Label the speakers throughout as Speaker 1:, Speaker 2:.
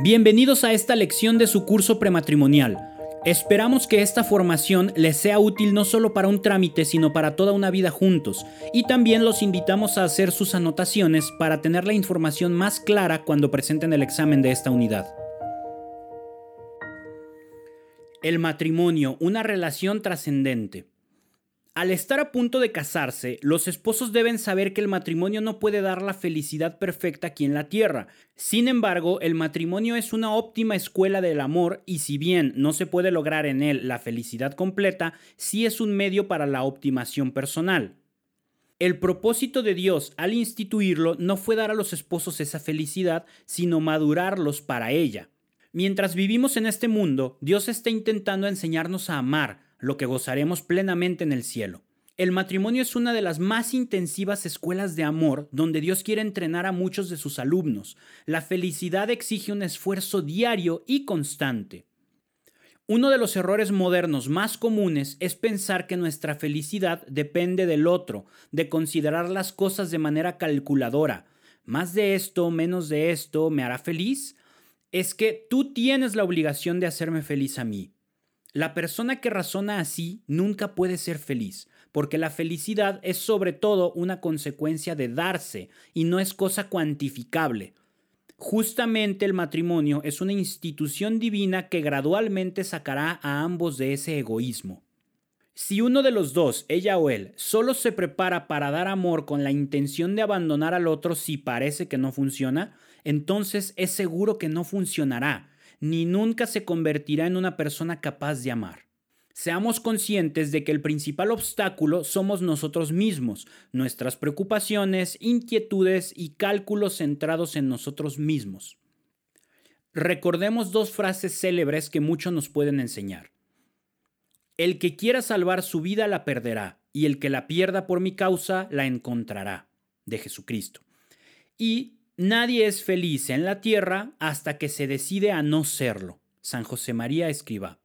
Speaker 1: Bienvenidos a esta lección de su curso prematrimonial. Esperamos que esta formación les sea útil no solo para un trámite, sino para toda una vida juntos. Y también los invitamos a hacer sus anotaciones para tener la información más clara cuando presenten el examen de esta unidad. El matrimonio, una relación trascendente. Al estar a punto de casarse, los esposos deben saber que el matrimonio no puede dar la felicidad perfecta aquí en la tierra. Sin embargo, el matrimonio es una óptima escuela del amor y si bien no se puede lograr en él la felicidad completa, sí es un medio para la optimación personal. El propósito de Dios al instituirlo no fue dar a los esposos esa felicidad, sino madurarlos para ella. Mientras vivimos en este mundo, Dios está intentando enseñarnos a amar, lo que gozaremos plenamente en el cielo. El matrimonio es una de las más intensivas escuelas de amor donde Dios quiere entrenar a muchos de sus alumnos. La felicidad exige un esfuerzo diario y constante. Uno de los errores modernos más comunes es pensar que nuestra felicidad depende del otro, de considerar las cosas de manera calculadora. Más de esto, menos de esto, ¿me hará feliz? Es que tú tienes la obligación de hacerme feliz a mí. La persona que razona así nunca puede ser feliz, porque la felicidad es sobre todo una consecuencia de darse y no es cosa cuantificable. Justamente el matrimonio es una institución divina que gradualmente sacará a ambos de ese egoísmo. Si uno de los dos, ella o él, solo se prepara para dar amor con la intención de abandonar al otro si parece que no funciona, entonces es seguro que no funcionará, ni nunca se convertirá en una persona capaz de amar. Seamos conscientes de que el principal obstáculo somos nosotros mismos, nuestras preocupaciones, inquietudes y cálculos centrados en nosotros mismos. Recordemos dos frases célebres que mucho nos pueden enseñar. El que quiera salvar su vida la perderá, y el que la pierda por mi causa la encontrará, de Jesucristo. Y Nadie es feliz en la tierra hasta que se decide a no serlo. San José María escriba.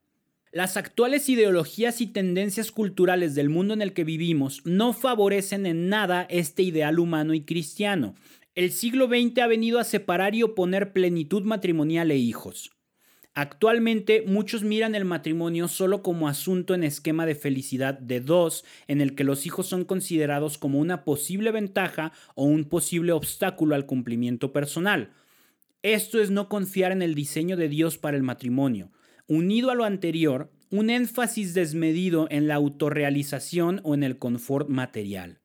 Speaker 1: Las actuales ideologías y tendencias culturales del mundo en el que vivimos no favorecen en nada este ideal humano y cristiano. El siglo XX ha venido a separar y oponer plenitud matrimonial e hijos. Actualmente muchos miran el matrimonio solo como asunto en esquema de felicidad de dos, en el que los hijos son considerados como una posible ventaja o un posible obstáculo al cumplimiento personal. Esto es no confiar en el diseño de Dios para el matrimonio. Unido a lo anterior, un énfasis desmedido en la autorrealización o en el confort material.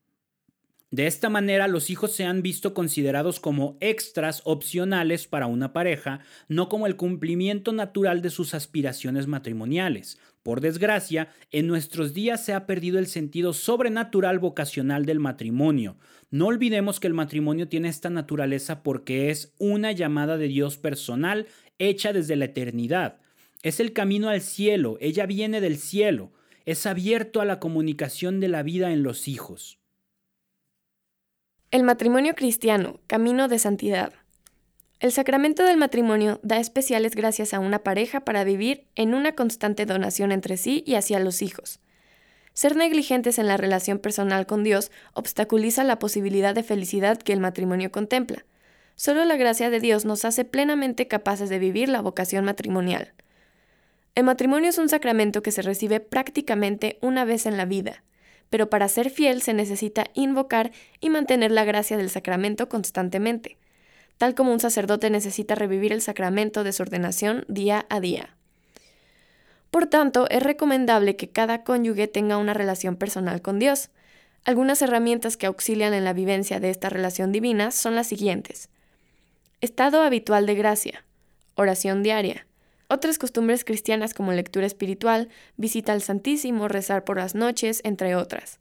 Speaker 1: De esta manera, los hijos se han visto considerados como extras opcionales para una pareja, no como el cumplimiento natural de sus aspiraciones matrimoniales. Por desgracia, en nuestros días se ha perdido el sentido sobrenatural vocacional del matrimonio. No olvidemos que el matrimonio tiene esta naturaleza porque es una llamada de Dios personal hecha desde la eternidad. Es el camino al cielo, ella viene del cielo, es abierto a la comunicación de la vida en los hijos.
Speaker 2: El matrimonio cristiano, camino de santidad. El sacramento del matrimonio da especiales gracias a una pareja para vivir en una constante donación entre sí y hacia los hijos. Ser negligentes en la relación personal con Dios obstaculiza la posibilidad de felicidad que el matrimonio contempla. Solo la gracia de Dios nos hace plenamente capaces de vivir la vocación matrimonial. El matrimonio es un sacramento que se recibe prácticamente una vez en la vida pero para ser fiel se necesita invocar y mantener la gracia del sacramento constantemente, tal como un sacerdote necesita revivir el sacramento de su ordenación día a día. Por tanto, es recomendable que cada cónyuge tenga una relación personal con Dios. Algunas herramientas que auxilian en la vivencia de esta relación divina son las siguientes. Estado habitual de gracia, oración diaria, otras costumbres cristianas como lectura espiritual, visita al Santísimo, rezar por las noches, entre otras.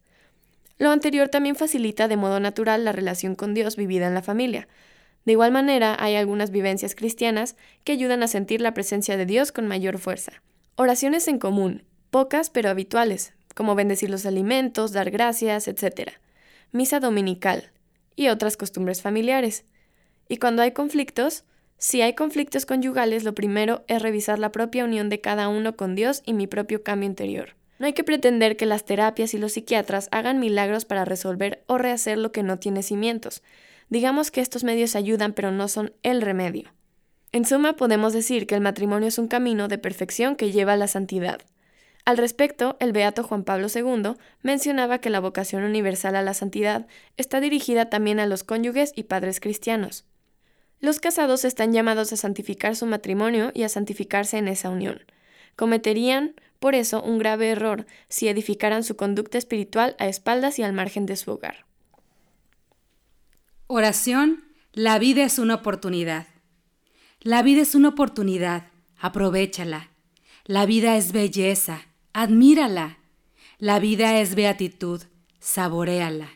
Speaker 2: Lo anterior también facilita de modo natural la relación con Dios vivida en la familia. De igual manera, hay algunas vivencias cristianas que ayudan a sentir la presencia de Dios con mayor fuerza. Oraciones en común, pocas pero habituales, como bendecir los alimentos, dar gracias, etc. Misa dominical y otras costumbres familiares. Y cuando hay conflictos, si hay conflictos conyugales, lo primero es revisar la propia unión de cada uno con Dios y mi propio cambio interior. No hay que pretender que las terapias y los psiquiatras hagan milagros para resolver o rehacer lo que no tiene cimientos. Digamos que estos medios ayudan pero no son el remedio. En suma, podemos decir que el matrimonio es un camino de perfección que lleva a la santidad. Al respecto, el beato Juan Pablo II mencionaba que la vocación universal a la santidad está dirigida también a los cónyuges y padres cristianos. Los casados están llamados a santificar su matrimonio y a santificarse en esa unión. Cometerían, por eso, un grave error si edificaran su conducta espiritual a espaldas y al margen de su hogar.
Speaker 3: Oración, la vida es una oportunidad. La vida es una oportunidad, aprovechala. La vida es belleza, admírala. La vida es beatitud, saboreala.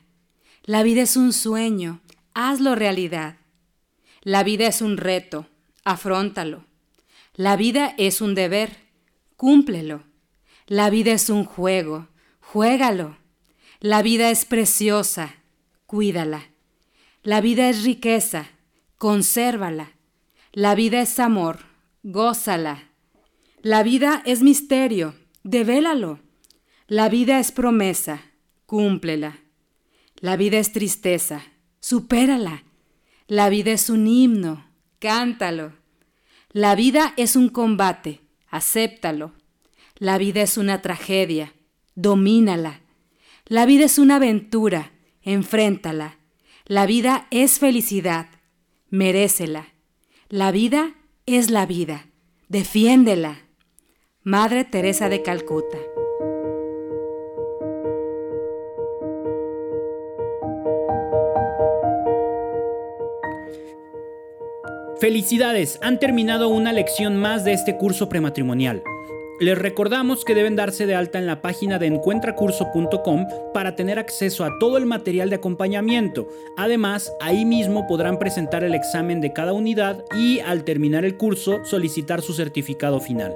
Speaker 3: La vida es un sueño, hazlo realidad. La vida es un reto, afróntalo. La vida es un deber, cúmplelo. La vida es un juego, juégalo. La vida es preciosa, cuídala. La vida es riqueza, consérvala. La vida es amor, gózala. La vida es misterio, devélalo. La vida es promesa, cúmplela. La vida es tristeza, supérala. La vida es un himno, cántalo. La vida es un combate, acéptalo. La vida es una tragedia, domínala. La vida es una aventura, enfréntala. La vida es felicidad, merécela. La vida es la vida. Defiéndela. Madre Teresa de Calcuta.
Speaker 1: Felicidades, han terminado una lección más de este curso prematrimonial. Les recordamos que deben darse de alta en la página de encuentracurso.com para tener acceso a todo el material de acompañamiento. Además, ahí mismo podrán presentar el examen de cada unidad y al terminar el curso solicitar su certificado final.